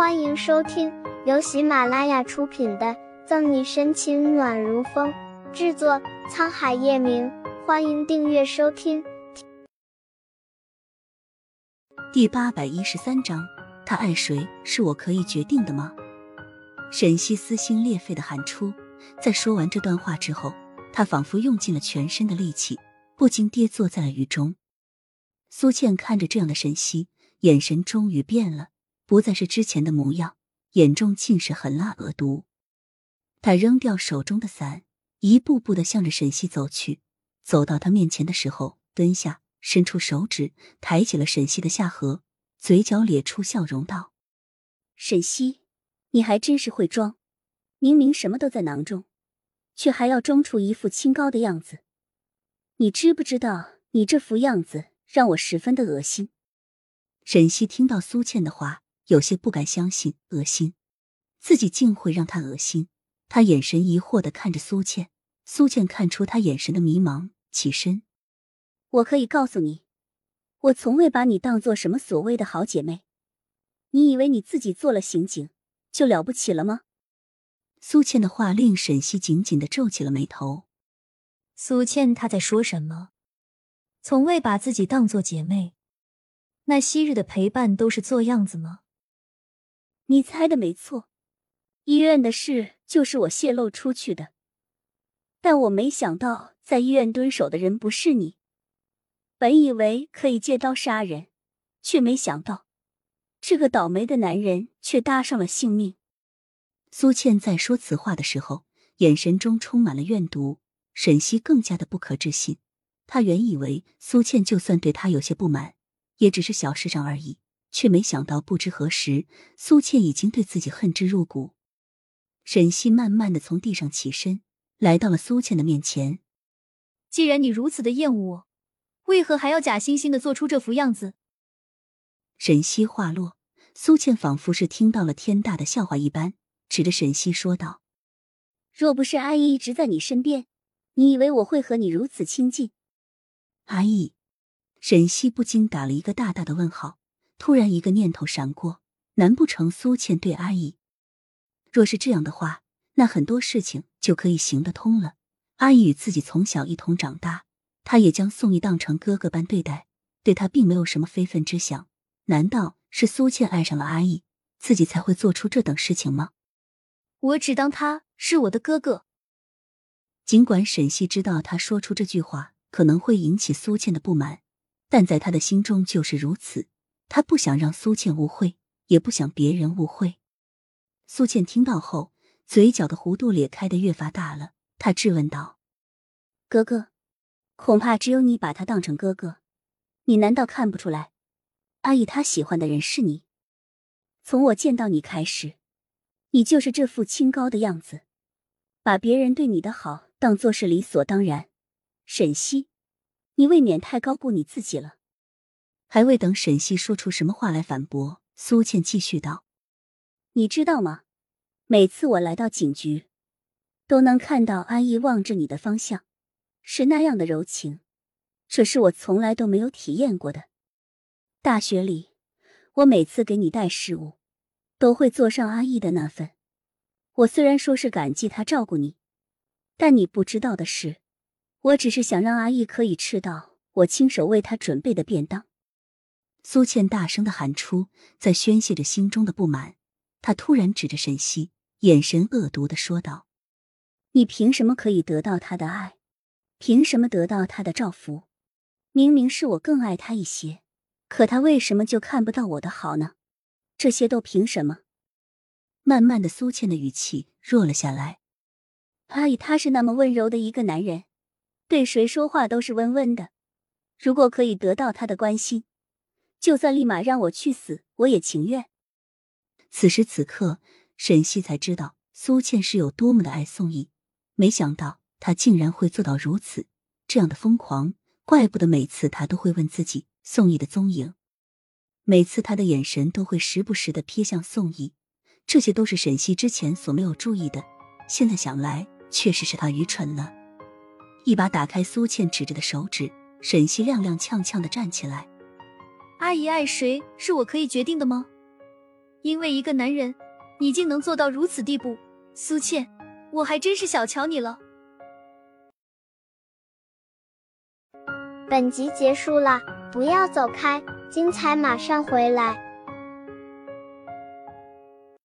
欢迎收听由喜马拉雅出品的《赠你深情暖如风》，制作沧海夜明。欢迎订阅收听。第八百一十三章，他爱谁是我可以决定的吗？沈西撕心裂肺的喊出。在说完这段话之后，他仿佛用尽了全身的力气，不禁跌坐在了雨中。苏倩看着这样的沈西，眼神终于变了，不再是之前的模样，眼中尽是狠辣恶毒。他扔掉手中的伞，一步步的向着沈西走去。走到他面前的时候，蹲下，伸出手指，抬起了沈西的下颌，嘴角咧出笑容道：“沈西，你还真是会装。”明明什么都在囊中，却还要装出一副清高的样子。你知不知道，你这副样子让我十分的恶心。沈西听到苏倩的话，有些不敢相信，恶心，自己竟会让他恶心。他眼神疑惑的看着苏倩，苏倩看出他眼神的迷茫，起身。我可以告诉你，我从未把你当做什么所谓的好姐妹。你以为你自己做了刑警就了不起了吗？苏倩的话令沈西紧紧的皱起了眉头。苏倩，她在说什么？从未把自己当做姐妹？那昔日的陪伴都是做样子吗？你猜的没错，医院的事就是我泄露出去的。但我没想到，在医院蹲守的人不是你。本以为可以借刀杀人，却没想到，这个倒霉的男人却搭上了性命。苏倩在说此话的时候，眼神中充满了怨毒。沈西更加的不可置信。他原以为苏倩就算对他有些不满，也只是小事上而已，却没想到不知何时，苏倩已经对自己恨之入骨。沈西慢慢的从地上起身，来到了苏倩的面前。既然你如此的厌恶我，为何还要假惺惺的做出这副样子？沈西话落，苏倩仿佛是听到了天大的笑话一般。指着沈西说道：“若不是阿姨一直在你身边，你以为我会和你如此亲近？”阿姨，沈西不禁打了一个大大的问号。突然，一个念头闪过：难不成苏倩对阿姨？若是这样的话，那很多事情就可以行得通了。阿姨与自己从小一同长大，她也将宋义当成哥哥般对待，对他并没有什么非分之想。难道是苏倩爱上了阿义，自己才会做出这等事情吗？我只当他是我的哥哥。尽管沈西知道他说出这句话可能会引起苏倩的不满，但在他的心中就是如此。他不想让苏倩误会，也不想别人误会。苏倩听到后，嘴角的弧度咧开的越发大了。她质问道：“哥哥，恐怕只有你把他当成哥哥，你难道看不出来？阿姨她喜欢的人是你。从我见到你开始。”你就是这副清高的样子，把别人对你的好当做是理所当然。沈西，你未免太高估你自己了。还未等沈西说出什么话来反驳，苏倩继续道：“你知道吗？每次我来到警局，都能看到安逸望着你的方向，是那样的柔情，这是我从来都没有体验过的。大学里，我每次给你带食物。”都会做上阿义的那份。我虽然说是感激他照顾你，但你不知道的是，我只是想让阿义可以吃到我亲手为他准备的便当。苏倩大声的喊出，在宣泄着心中的不满。她突然指着沈西，眼神恶毒的说道：“你凭什么可以得到他的爱？凭什么得到他的照拂？明明是我更爱他一些，可他为什么就看不到我的好呢？”这些都凭什么？慢慢的，苏倩的语气弱了下来。阿姨，他是那么温柔的一个男人，对谁说话都是温温的。如果可以得到他的关心，就算立马让我去死，我也情愿。此时此刻，沈西才知道苏倩是有多么的爱宋义，没想到他竟然会做到如此这样的疯狂，怪不得每次他都会问自己宋义的踪影。每次他的眼神都会时不时的瞥向宋义，这些都是沈西之前所没有注意的。现在想来，确实是他愚蠢了。一把打开苏倩指着的手指，沈西踉踉跄跄的站起来。阿姨爱谁是我可以决定的吗？因为一个男人，你竟能做到如此地步，苏倩，我还真是小瞧你了。本集结束了，不要走开，精彩马上回来。